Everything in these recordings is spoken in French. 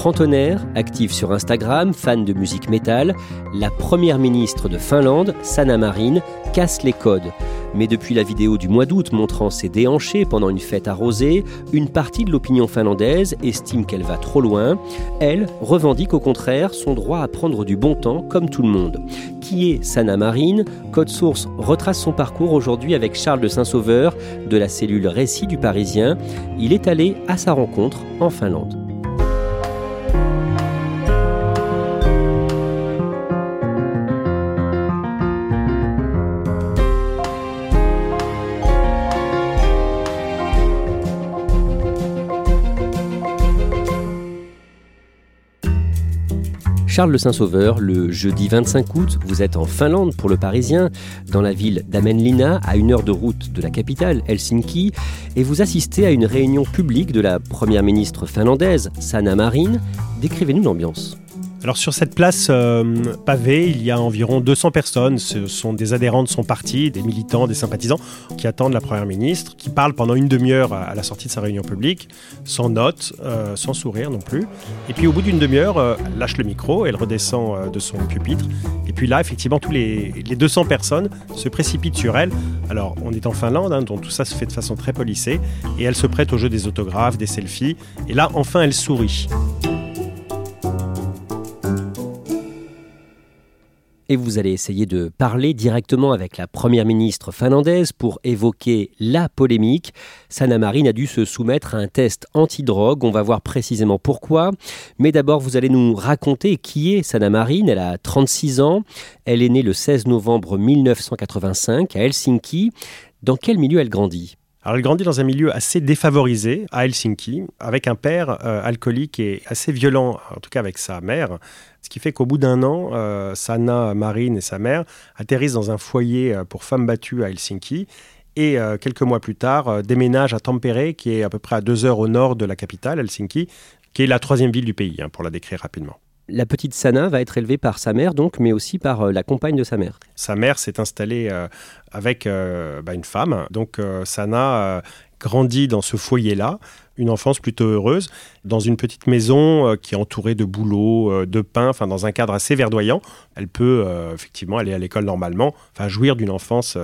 Trentenaire, active sur Instagram, fan de musique métal, la première ministre de Finlande, Sanna Marin, casse les codes. Mais depuis la vidéo du mois d'août montrant ses déhanchés pendant une fête arrosée, une partie de l'opinion finlandaise estime qu'elle va trop loin. Elle revendique au contraire son droit à prendre du bon temps comme tout le monde. Qui est Sanna Marin? Code Source retrace son parcours aujourd'hui avec Charles de Saint-Sauveur de la cellule Récit du Parisien. Il est allé à sa rencontre en Finlande. Charles Le Saint-Sauveur, le jeudi 25 août, vous êtes en Finlande pour le Parisien, dans la ville d'Amenlina, à une heure de route de la capitale, Helsinki, et vous assistez à une réunion publique de la première ministre finlandaise, Sanna Marin. Décrivez-nous l'ambiance. Alors sur cette place euh, pavée, il y a environ 200 personnes. Ce sont des adhérents de son parti, des militants, des sympathisants qui attendent la Première ministre, qui parle pendant une demi-heure à la sortie de sa réunion publique, sans notes, euh, sans sourire non plus. Et puis au bout d'une demi-heure, euh, elle lâche le micro, elle redescend euh, de son pupitre. Et puis là, effectivement, tous les, les 200 personnes se précipitent sur elle. Alors on est en Finlande, hein, donc tout ça se fait de façon très polissée. Et elle se prête au jeu des autographes, des selfies. Et là, enfin, elle sourit. Et vous allez essayer de parler directement avec la première ministre finlandaise pour évoquer la polémique. Sanna Marin a dû se soumettre à un test antidrogue, on va voir précisément pourquoi. Mais d'abord, vous allez nous raconter qui est Sanna Marin. Elle a 36 ans, elle est née le 16 novembre 1985 à Helsinki. Dans quel milieu elle grandit? Alors, elle grandit dans un milieu assez défavorisé à Helsinki, avec un père euh, alcoolique et assez violent, en tout cas avec sa mère. Ce qui fait qu'au bout d'un an, euh, Sanna, Marine et sa mère atterrissent dans un foyer euh, pour femmes battues à Helsinki. Et quelques mois plus tard, déménagent à Tampere, qui est à peu près à deux heures au nord de la capitale, Helsinki, qui est la troisième ville du pays, hein, pour la décrire rapidement. La petite Sanna va être élevée par sa mère, donc, mais aussi par euh, la compagne de sa mère. Sa mère s'est installée euh, avec euh, bah, une femme. Donc Sana grandit dans ce foyer-là, une enfance plutôt heureuse, dans une petite maison euh, qui est entourée de bouleaux, euh, de pain, enfin dans un cadre assez verdoyant. Elle peut euh, effectivement aller à l'école normalement, enfin jouir d'une enfance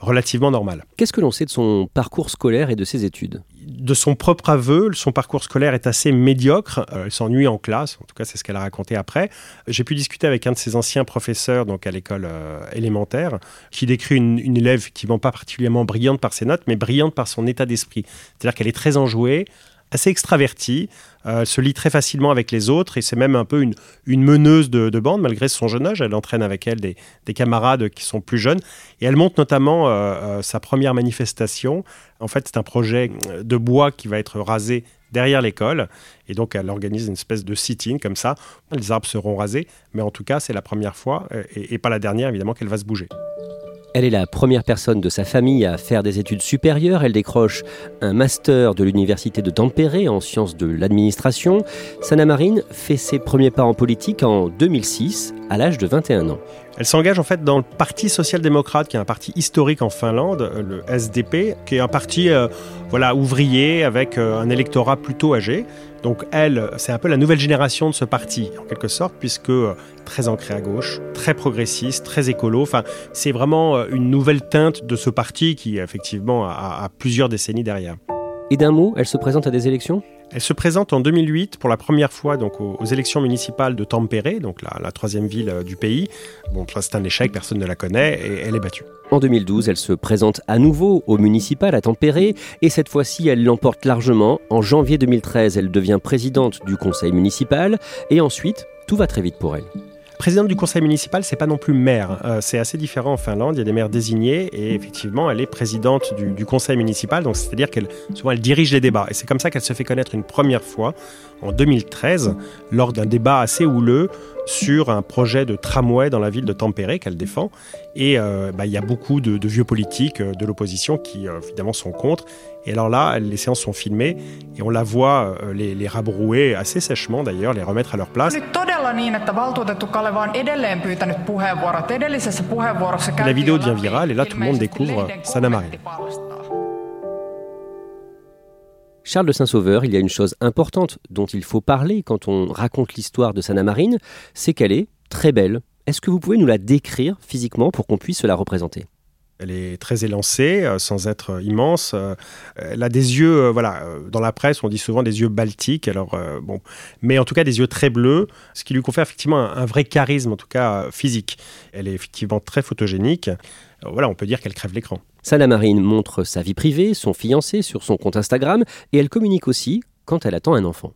relativement normale. Qu'est-ce que l'on sait de son parcours scolaire et de ses études? De son propre aveu, son parcours scolaire est assez médiocre. Euh, elle s'ennuie en classe, en tout cas c'est ce qu'elle a raconté après. J'ai pu discuter avec un de ses anciens professeurs donc à l'école euh, élémentaire, qui décrit une, une élève effectivement pas particulièrement brillante par ses notes, mais brillante par son état d'esprit. C'est-à-dire qu'elle est très enjouée, assez extravertie, euh, elle se lie très facilement avec les autres et c'est même un peu une, meneuse de, de bande malgré son jeune âge. Elle entraîne avec elle des, des camarades qui sont plus jeunes et elle monte notamment euh, euh, sa première manifestation. En fait, c'est un projet de bois qui va être rasé derrière l'école et donc elle organise une espèce de sit-in comme ça. Les arbres seront rasés, mais en tout cas, c'est la première fois euh, et, et pas la dernière évidemment qu'elle va se bouger. Elle est la première personne de sa famille à faire des études supérieures. Elle décroche un master de l'université de Tampere en sciences de l'administration. Sanna Marin fait ses premiers pas en politique en 2006, à l'âge de 21 ans. Elle s'engage en fait dans le Parti social-démocrate, qui est un parti historique en Finlande, euh, le SDP, qui est un parti euh, voilà, ouvrier avec euh, un électorat plutôt âgé. Donc elle, c'est un peu la nouvelle génération de ce parti, en quelque sorte, puisque très ancré à gauche, très progressiste, très écolo. Enfin, c'est vraiment une nouvelle teinte de ce parti qui, effectivement, a plusieurs décennies derrière. Et d'un mot, elle se présente à des élections? Elle se présente en 2008 pour la première fois donc, aux, élections municipales de Tampere, donc la, troisième ville euh, du pays. Bon, c'est un échec, personne ne la connaît, et elle est battue. En 2012, elle se présente à nouveau au municipal à Tampere, et cette fois-ci, elle l'emporte largement. En janvier 2013, elle devient présidente du conseil municipal, et ensuite, tout va très vite pour elle. Présidente du conseil municipal, c'est pas non plus maire. Euh, c'est assez différent en Finlande. Il y a des maires désignés et effectivement, elle est présidente du, conseil municipal. Donc, c'est-à-dire qu'elle souvent elle dirige les débats. Et c'est comme ça qu'elle se fait connaître une première fois en 2013 lors d'un débat assez houleux sur un projet de tramway dans la ville de Tampere qu'elle défend. Et euh, bah, il y a beaucoup de, vieux politiques euh, de l'opposition qui évidemment sont contre. Et alors là, les séances sont filmées et on la voit les, les rabrouer assez sèchement d'ailleurs, les remettre à leur place. La vidéo devient virale et là tout le monde découvre Sanna Marin. Charles de Saint-Sauveur, il y a une chose importante dont il faut parler quand on raconte l'histoire de Sanna Marine, c'est qu'elle est très belle. Est-ce que vous pouvez nous la décrire physiquement pour qu'on puisse la représenter? Elle est très élancée, euh, sans être immense. Euh, elle a des yeux, euh, voilà, dans la presse, on dit souvent des yeux baltiques, alors bon, mais en tout cas des yeux très bleus, ce qui lui confère effectivement un, vrai charisme, en tout cas physique. Elle est effectivement très photogénique. Voilà, on peut dire qu'elle crève l'écran. Sana Marine montre sa vie privée, son fiancé sur son compte Instagram, et elle communique aussi quand elle attend un enfant.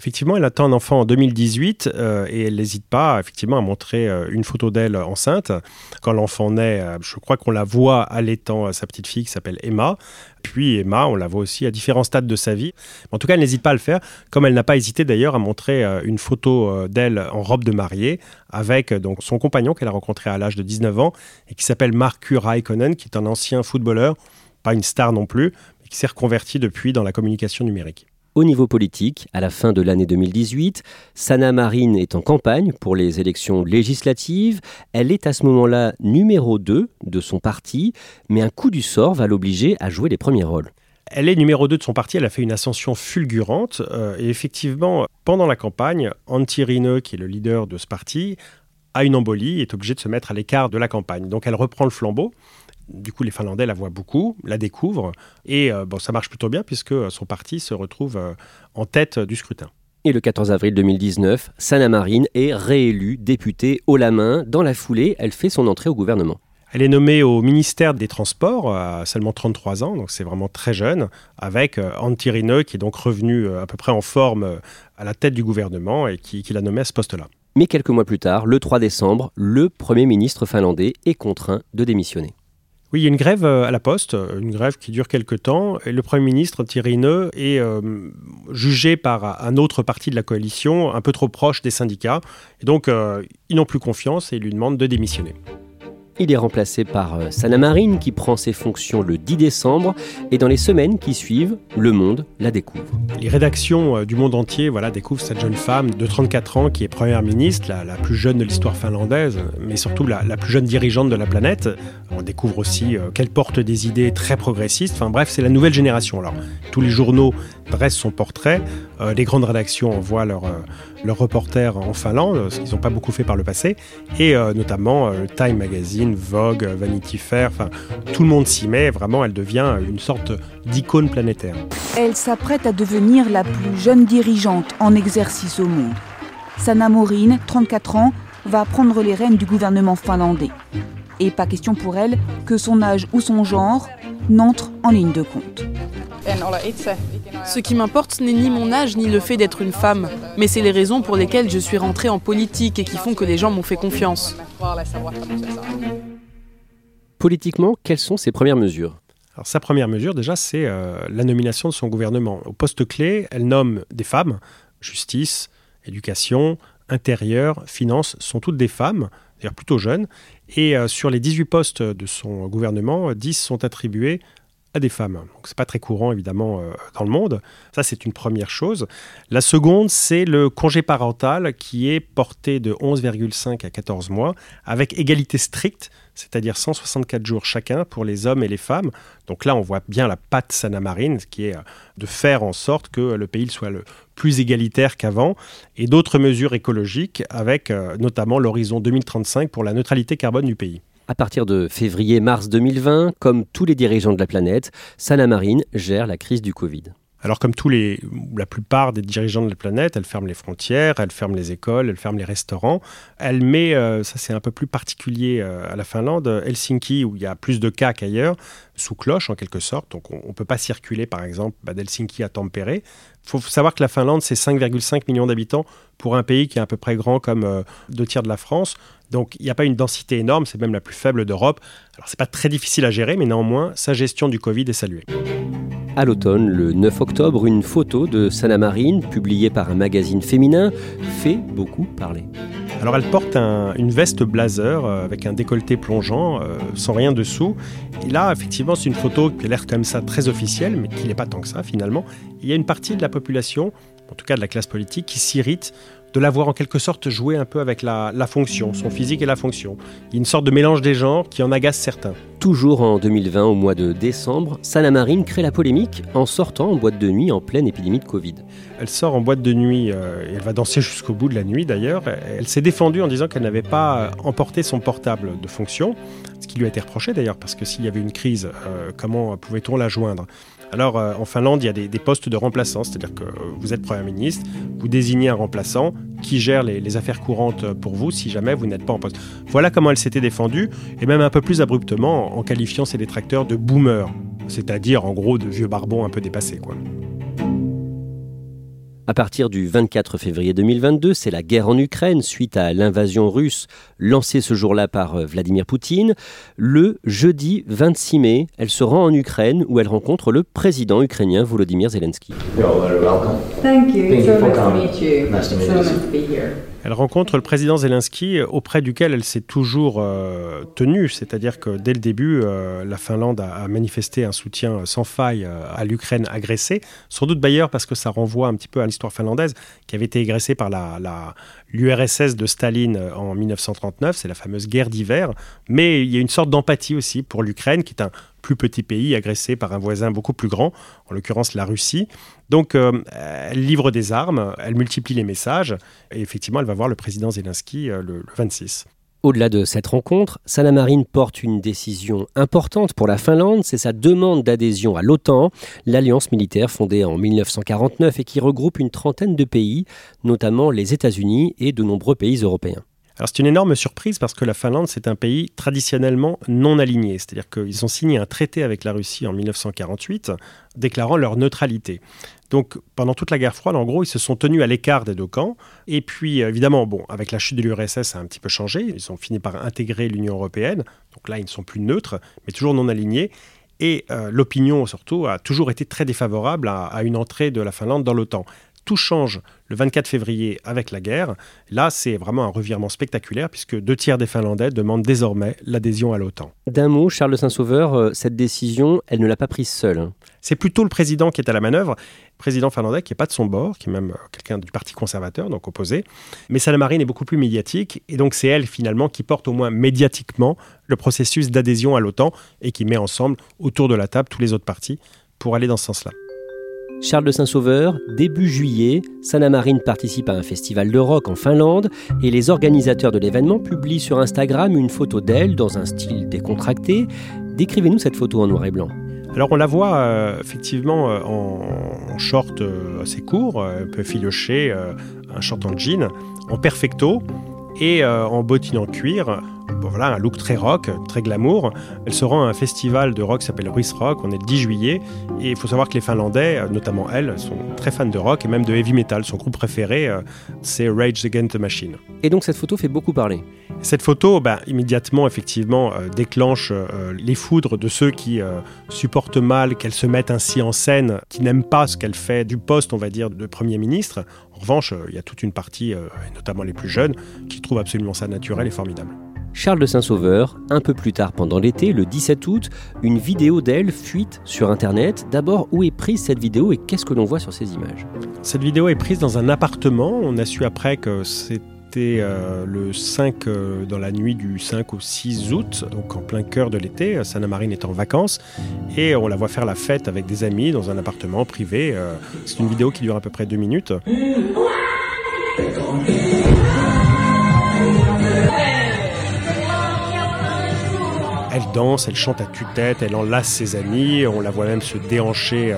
Effectivement, elle attend un enfant en 2018 euh, et elle n'hésite pas effectivement à montrer euh, une photo d'elle enceinte. Quand l'enfant naît, euh, je crois qu'on la voit allaitant sa petite fille qui s'appelle Emma. Puis Emma, on la voit aussi à différents stades de sa vie. En tout cas, elle n'hésite pas à le faire, comme elle n'a pas hésité d'ailleurs à montrer une photo d'elle en robe de mariée avec donc son compagnon qu'elle a rencontré à l'âge de 19 ans et qui s'appelle Markus Raikkonen, qui est un ancien footballeur, pas une star non plus, mais qui s'est reconverti depuis dans la communication numérique. Au niveau politique, à la fin de l'année 2018, Sana Marine est en campagne pour les élections législatives. Elle est à ce moment-là numéro 2 de son parti, mais un coup du sort va l'obliger à jouer les premiers rôles. Elle est numéro 2 de son parti, elle a fait une ascension fulgurante. Euh, et effectivement, pendant la campagne, Antti Rinne, qui est le leader de ce parti, a une embolie est obligé de se mettre à l'écart de la campagne. Donc elle reprend le flambeau. Du coup, les Finlandais la voient beaucoup, la découvrent, et euh, bon, ça marche plutôt bien puisque son parti se retrouve euh, en tête du scrutin. Et le 14 avril 2019, Sanna Marin est réélue députée haut la main. Dans la foulée, elle fait son entrée au gouvernement. Elle est nommée au ministère des Transports à seulement 33 ans, donc c'est vraiment très jeune, avec euh, Antti Rinne qui est donc revenu à peu près en forme à la tête du gouvernement et qui, qui l'a nommé à ce poste-là. Mais quelques mois plus tard, le 3 décembre, le Premier ministre finlandais est contraint de démissionner. Oui, il y a une grève euh, à la Poste, euh, une grève qui dure quelques temps. Et le Premier ministre Thierry Neu est euh, jugé par un autre parti de la coalition, un peu trop proche des syndicats. Et donc, ils n'ont plus confiance et ils lui demandent de démissionner. Il est remplacé par euh, Sana Marine qui prend ses fonctions le 10 décembre et dans les semaines qui suivent, le monde la découvre. Les rédactions euh, du monde entier voilà, découvrent cette jeune femme de 34 ans qui est première ministre, la, plus jeune de l'histoire finlandaise, mais surtout la, plus jeune dirigeante de la planète. On découvre aussi euh, qu'elle porte des idées très progressistes. Enfin bref, c'est la nouvelle génération. Alors, tous les journaux dressent son portrait, les grandes rédactions envoient leur leurs reporters en Finlande, ce qu'ils n'ont pas beaucoup fait par le passé, et euh, notamment euh, Time Magazine, Vogue, Vanity Fair, tout le monde s'y met, vraiment elle devient une sorte d'icône planétaire. Elle s'apprête à devenir la plus jeune dirigeante en exercice au monde. Sanna Marin, 34 ans, va prendre les rênes du gouvernement finlandais. Et pas question pour elle que son âge ou son genre n'entre en ligne de compte. Ce qui m'importe n'est ni mon âge ni le fait d'être une femme, mais c'est les raisons pour lesquelles je suis rentrée en politique et qui font que les gens m'ont fait confiance. Politiquement, quelles sont ses premières mesures? Alors, sa première mesure, déjà, c'est euh, la nomination de son gouvernement. Au poste clé, elle nomme des femmes. Justice, éducation, intérieur, finances sont toutes des femmes, d'ailleurs plutôt jeunes. Et euh, sur les 18 postes de son gouvernement, 10 sont attribués à des femmes. Donc c'est pas très courant évidemment euh, dans le monde. Ça c'est une première chose. La seconde c'est le congé parental qui est porté de 11,5 à 14 mois avec égalité stricte, c'est-à-dire 164 jours chacun pour les hommes et les femmes. Donc là on voit bien la patte Sanamarine qui est euh, de faire en sorte que le pays soit le plus égalitaire qu'avant et d'autres mesures écologiques avec euh, notamment l'horizon 2035 pour la neutralité carbone du pays. À partir de février-mars 2020, comme tous les dirigeants de la planète, Sana Marine gère la crise du Covid. Alors comme tous les, la plupart des dirigeants de la planète, elle ferme les frontières, elle ferme les écoles, elle ferme les restaurants. Elle met, euh, ça c'est un peu plus particulier euh, à la Finlande, Helsinki où il y a plus de cas qu'ailleurs, sous cloche en quelque sorte. Donc on ne peut pas circuler par exemple bah, d'Helsinki à Tampere. Il faut savoir que la Finlande c'est 5,5 millions d'habitants pour un pays qui est à peu près grand comme euh, deux tiers de la France. Donc il n'y a pas une densité énorme, c'est même la plus faible d'Europe. Alors c'est pas très difficile à gérer, mais néanmoins, sa gestion du Covid est saluée. À l'automne, le 9 octobre, une photo de Sana Marine, publiée par un magazine féminin, fait beaucoup parler. Alors elle porte une veste blazer euh, avec un décolleté plongeant, euh, sans rien dessous. Et là, effectivement, c'est une photo qui a l'air comme ça très officielle, mais qui n'est pas tant que ça finalement. Il y a une partie de la population, en tout cas de la classe politique, qui s'irrite de l'avoir en quelque sorte joué un peu avec la, fonction, son physique et la fonction. Il y a une sorte de mélange des genres qui en agace certains. Toujours en 2020, au mois de décembre, Sana Marine crée la polémique en sortant en boîte de nuit en pleine épidémie de Covid. Elle sort en boîte de nuit, euh, et elle va danser jusqu'au bout de la nuit d'ailleurs. Elle s'est défendue en disant qu'elle n'avait pas emporté son portable de fonction, qui lui a été reproché d'ailleurs, parce que s'il y avait une crise, euh, comment pouvait-on la joindre? Alors euh, en Finlande, il y a des, postes de remplaçants, c'est-à-dire que vous êtes Premier ministre, vous désignez un remplaçant qui gère les, affaires courantes pour vous si jamais vous n'êtes pas en poste. Voilà comment elle s'était défendue, et même un peu plus abruptement en qualifiant ses détracteurs de boomers, c'est-à-dire en gros de vieux barbons un peu dépassés. Quoi. À partir du 24 février 2022, c'est la guerre en Ukraine suite à l'invasion russe lancée ce jour-là par euh, Vladimir Poutine. Le jeudi 26 mai, elle se rend en Ukraine où elle rencontre le président ukrainien Volodymyr Zelensky. Thank elle rencontre le président Zelensky auprès duquel elle s'est toujours euh, tenue, c'est-à-dire que dès le début, euh, la Finlande a, manifesté un soutien sans faille euh, à l'Ukraine agressée, sans doute d'ailleurs parce que ça renvoie un petit peu à l'histoire finlandaise qui avait été agressée par la, l'URSS de Staline en 1939, c'est la fameuse guerre d'hiver, mais il y a une sorte d'empathie aussi pour l'Ukraine qui est un plus petit pays agressé par un voisin beaucoup plus grand, en l'occurrence la Russie. Donc euh, elle livre des armes, elle multiplie les messages, et effectivement elle va voir le président Zelensky euh, le, 26. Au-delà de cette rencontre, Sana Marine porte une décision importante pour la Finlande, c'est sa demande d'adhésion à l'OTAN, l'alliance militaire fondée en 1949 et qui regroupe une trentaine de pays, notamment les États-Unis et de nombreux pays européens. C'est une énorme surprise parce que la Finlande, c'est un pays traditionnellement non aligné. C'est-à-dire qu'ils ont signé un traité avec la Russie en 1948 déclarant leur neutralité. Donc pendant toute la guerre froide, en gros, ils se sont tenus à l'écart des deux camps. Et puis évidemment, bon, avec la chute de l'URSS, ça a un petit peu changé. Ils ont fini par intégrer l'Union européenne. Donc là, ils ne sont plus neutres, mais toujours non alignés. Et euh, l'opinion, surtout, a toujours été très défavorable à une entrée de la Finlande dans l'OTAN tout change le 24 février avec la guerre. Là, c'est vraiment un revirement spectaculaire puisque deux tiers des Finlandais demandent désormais l'adhésion à l'OTAN. D'un mot, Charles de Saint-Sauveur, euh, cette décision, elle ne l'a pas prise seule. C'est plutôt le président qui est à la manœuvre, président finlandais qui n'est pas de son bord, qui est même euh, quelqu'un du parti conservateur, donc opposé. Mais Marine est beaucoup plus médiatique, et donc c'est elle finalement qui porte au moins médiatiquement le processus d'adhésion à l'OTAN et qui met ensemble autour de la table tous les autres partis pour aller dans ce sens-là. Charles de Saint-Sauveur, début juillet, Marine participe à un festival de rock en Finlande et les organisateurs de l'événement publient sur Instagram une photo d'elle dans un style décontracté. Décrivez-nous cette photo en noir et blanc. Alors on la voit euh, effectivement euh, en, short euh, assez court, un peu filoché, un short en jean, en perfecto et en bottines en cuir voilà, un look très rock, très glamour. Elle se rend à un festival de rock qui s'appelle Ruiz Rock, on est le 10 juillet, et il faut savoir que les Finlandais, euh, notamment elle, sont très fans de rock et même de heavy metal. Son groupe préféré, euh, c'est Rage Against the Machine. Et donc cette photo fait beaucoup parler cette photo, ben, immédiatement, effectivement, euh, déclenche les foudres de ceux qui supportent mal qu'elle se mette ainsi en scène, qui n'aiment pas ce qu'elle fait du poste, on va dire, de Premier ministre. En revanche, il y a toute une partie, notamment les plus jeunes, qui trouvent absolument ça naturel et formidable. Charles de Saint-Sauveur, un peu plus tard pendant l'été, le 17 août, une vidéo d'elle fuite sur Internet. D'abord, où est prise cette vidéo et qu'est-ce que l'on voit sur ces images? Cette vidéo est prise dans un appartement. On a su après que c'était euh, le 5 euh, dans la nuit du 5 au 6 août, donc en plein cœur de l'été. Sana Marine est en vacances et on la voit faire la fête avec des amis dans un appartement privé. Euh, c'est une vidéo qui dure à peu près deux minutes. Elle danse, elle chante à tue-tête, elle enlace ses amis, on la voit même se déhancher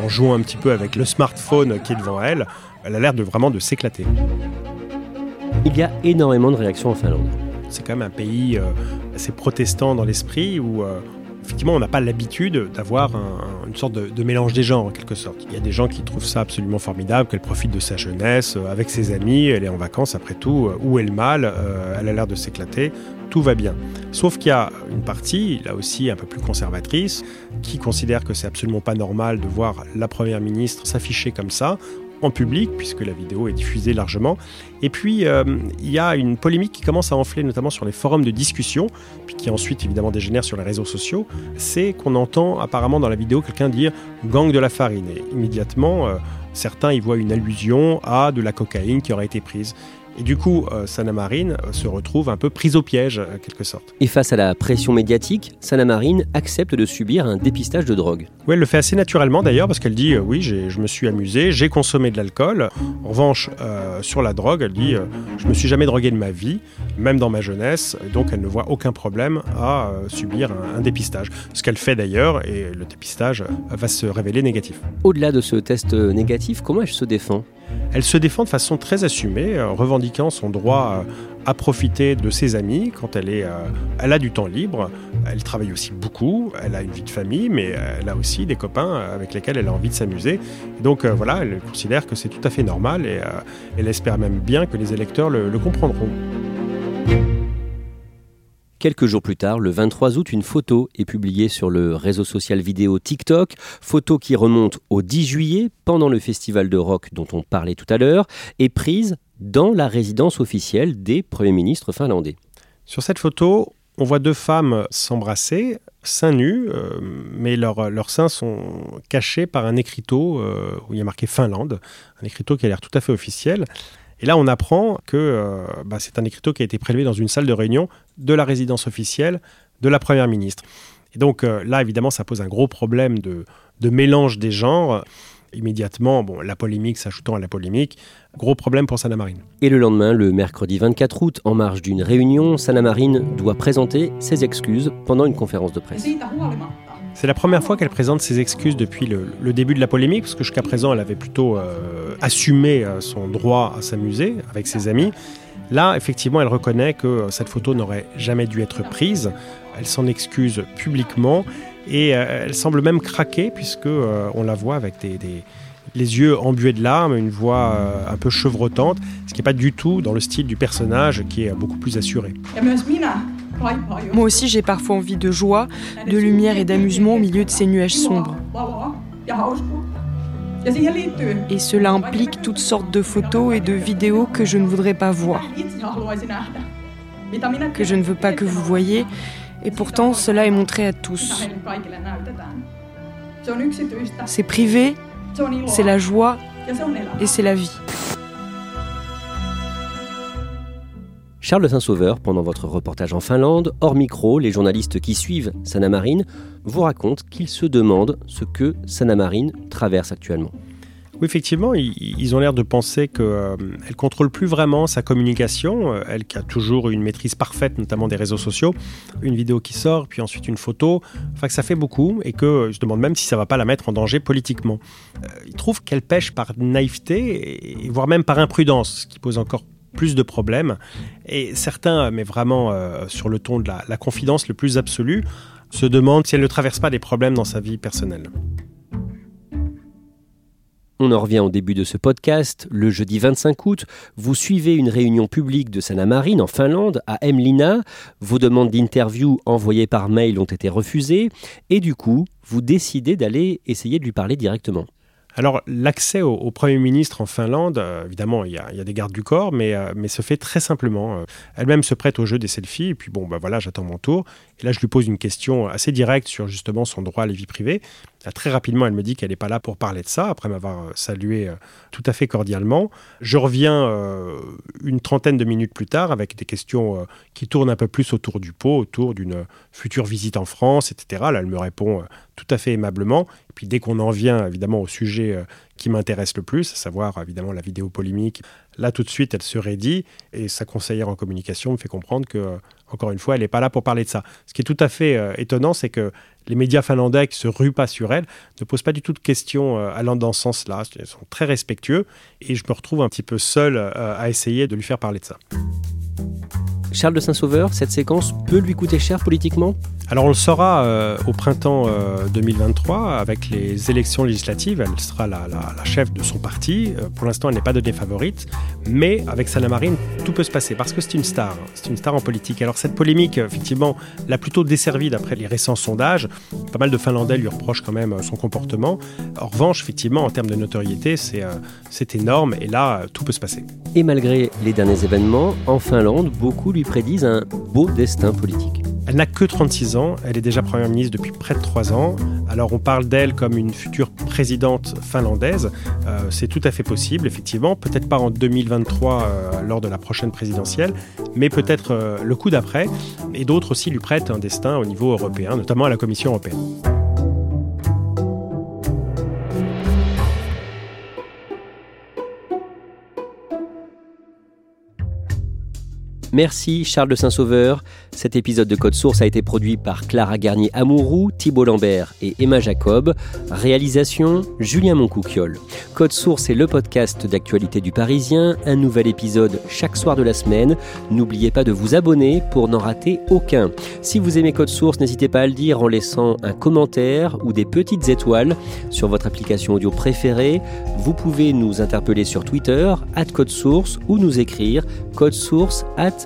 en jouant un petit peu avec le smartphone qui est devant elle. Elle a l'air de vraiment de s'éclater il y a énormément de réactions en Finlande. C'est quand même un pays euh, assez protestant dans l'esprit où euh, effectivement on n'a pas l'habitude d'avoir une sorte de, mélange des genres en quelque sorte. Il y a des gens qui trouvent ça absolument formidable, qu'elle profite de sa jeunesse euh, avec ses amis, elle est en vacances après tout, où est le mal, elle a l'air de s'éclater, tout va bien. Sauf qu'il y a une partie, là aussi un peu plus conservatrice, qui considère que c'est absolument pas normal de voir la première ministre s'afficher comme ça, en public, puisque la vidéo est diffusée largement. Et puis, euh, il y a une polémique qui commence à enfler, notamment sur les forums de discussion, puis qui ensuite, évidemment, dégénère sur les réseaux sociaux. C'est qu'on entend apparemment dans la vidéo quelqu'un dire gang de la farine. Et immédiatement, euh, certains y voient une allusion à de la cocaïne qui aurait été prise. Et du coup, euh, Sana Marine euh, se retrouve un peu prise au piège, euh, quelque sorte. Et face à la pression médiatique, Sana Marine accepte de subir un dépistage de drogue. Oui, elle le fait assez naturellement d'ailleurs, parce qu'elle dit Oui, je me suis amusé, j'ai consommé de l'alcool. En revanche, sur la drogue, elle dit Je me suis jamais drogué de ma vie, même dans ma jeunesse, donc elle ne voit aucun problème à subir un, un dépistage. Ce qu'elle fait d'ailleurs, et le dépistage va se révéler négatif. Au-delà de ce test négatif, comment elle se défend? Elle se défend de façon très assumée, euh, revendiquant son droit euh, à profiter de ses amis quand elle, est, euh, elle a du temps libre. Elle travaille aussi beaucoup, elle a une vie de famille, mais elle a aussi des copains avec lesquels elle a envie de s'amuser. Donc voilà, elle considère que c'est tout à fait normal et elle espère même bien que les électeurs le comprendront. Quelques jours plus tard, le 23 août, une photo est publiée sur le réseau social vidéo TikTok, photo qui remonte au 10 juillet, pendant le festival de rock dont on parlait tout à l'heure, et prise dans la résidence officielle des premiers ministres finlandais. Sur cette photo, on voit deux femmes s'embrasser, seins nus, euh, mais leurs seins sont cachés par un écriteau euh, où il y a marqué Finlande, un écriteau qui a l'air tout à fait officiel. Et là, on apprend que euh, bah, c'est un écriteau qui a été prélevé dans une salle de réunion de la résidence officielle de la Première ministre. Et donc euh, là, évidemment, ça pose un gros problème de, mélange des genres. Immédiatement, bon, la polémique s'ajoutant à la polémique, gros problème pour Sana Marine. Et le lendemain, le mercredi 24 août, en marge d'une réunion, Sana Marine doit présenter ses excuses pendant une conférence de presse. C'est la première fois qu'elle présente ses excuses depuis le, début de la polémique, parce que jusqu'à présent, elle avait plutôt euh, assumé euh, son droit à s'amuser avec ses amis. Là, effectivement, elle reconnaît que euh, cette photo n'aurait jamais dû être prise. Elle s'en excuse publiquement et elle semble même craquer puisque on la voit avec des, les yeux embués de larmes, une voix un peu chevrotante, ce qui n'est pas du tout dans le style du personnage qui est beaucoup plus assuré. Moi aussi, j'ai parfois envie de joie, de lumière et d'amusement au milieu de ces nuages sombres. Et cela implique toutes sortes de photos et de vidéos que je ne voudrais pas voir, que je ne veux pas que vous voyez, et pourtant cela est montré à tous. C'est privé, c'est la joie et c'est la vie. Charles Saint-Sauveur, pendant votre reportage en Finlande, hors micro, les journalistes qui suivent Sana Marine vous racontent qu'ils se demandent ce que Sana Marine traverse actuellement. Effectivement, ils, ont l'air de penser qu'elle euh, contrôle plus vraiment sa communication, euh, elle qui a toujours une maîtrise parfaite, notamment des réseaux sociaux, une vidéo qui sort, puis ensuite une photo, enfin que ça fait beaucoup, et que je demande même si ça ne va pas la mettre en danger politiquement. Euh, ils trouvent qu'elle pêche par naïveté, et, voire même par imprudence, ce qui pose encore plus de problèmes. Et certains, mais vraiment euh, sur le ton de la, confidence le plus absolu, se demandent si elle ne traverse pas des problèmes dans sa vie personnelle. On en revient au début de ce podcast. Le jeudi 25 août, vous suivez une réunion publique de Sana Marine en Finlande, à Emlina. Vos demandes d'interview envoyées par mail ont été refusées. Et du coup, vous décidez d'aller essayer de lui parler directement. Alors, l'accès au, Premier ministre en Finlande, euh, évidemment, il y, a, des gardes du corps, mais, euh, mais se fait très simplement. Elle-même se prête au jeu des selfies, et puis bon, bah voilà, j'attends mon tour. Et là, je lui pose une question assez directe sur justement son droit à la vie privée. Très rapidement, elle me dit qu'elle n'est pas là pour parler de ça, après m'avoir salué tout à fait cordialement. Je reviens une trentaine de minutes plus tard avec des questions qui tournent un peu plus autour du pot, autour d'une future visite en France, etc. Là, elle me répond tout à fait aimablement. Et puis dès qu'on en vient évidemment au sujet euh, qui m'intéresse le plus, à savoir évidemment la vidéo polémique, là tout de suite elle se raidit et sa conseillère en communication me fait comprendre que, euh, encore une fois, elle n'est pas là pour parler de ça. Ce qui est tout à fait euh, étonnant, c'est que les médias finlandais qui se ruent pas sur elle ne posent pas du tout de questions allant dans ce sens-là. Ils sont très respectueux et je me retrouve un petit peu seul à essayer de lui faire parler de ça. Charles de Saint-Sauveur, cette séquence peut lui coûter cher politiquement? Alors on le saura euh, au printemps 2023 euh, avec les élections législatives. Elle sera la, chef de son parti. Euh, pour l'instant, elle n'est pas donnée favorite. Mais avec Sana Marine, tout peut se passer parce que c'est une star. Hein. C'est une star en politique. Alors cette polémique, effectivement, l'a plutôt desservie d'après les récents sondages. Pas mal de Finlandais lui reprochent quand même son comportement. En revanche, effectivement, en termes de notoriété, c'est énorme. Et là, tout peut se passer. Et malgré les derniers événements, en Finlande, beaucoup lui prédisent un beau destin politique. Elle n'a que 36 ans, elle est déjà première ministre depuis près de 3 ans. Alors on parle d'elle comme une future présidente finlandaise. Euh, c'est tout à fait possible, effectivement. Peut-être pas en 2023 euh, lors de la prochaine présidentielle, mais peut-être euh, le coup d'après. Et d'autres aussi lui prêtent un destin au niveau européen, notamment à la Commission européenne. Merci Charles de Saint-Sauveur. Cet épisode de Code Source a été produit par Clara Garnier-Amouroux, Thibault Lambert et Emma Jacob. Réalisation Julien Moncouquiol. Code Source est le podcast d'actualité du Parisien. Un nouvel épisode chaque soir de la semaine. N'oubliez pas de vous abonner pour n'en rater aucun. Si vous aimez Code Source, n'hésitez pas à le dire en laissant un commentaire ou des petites étoiles sur votre application audio préférée. Vous pouvez nous interpeller sur Twitter, at Code Source, ou nous écrire code source at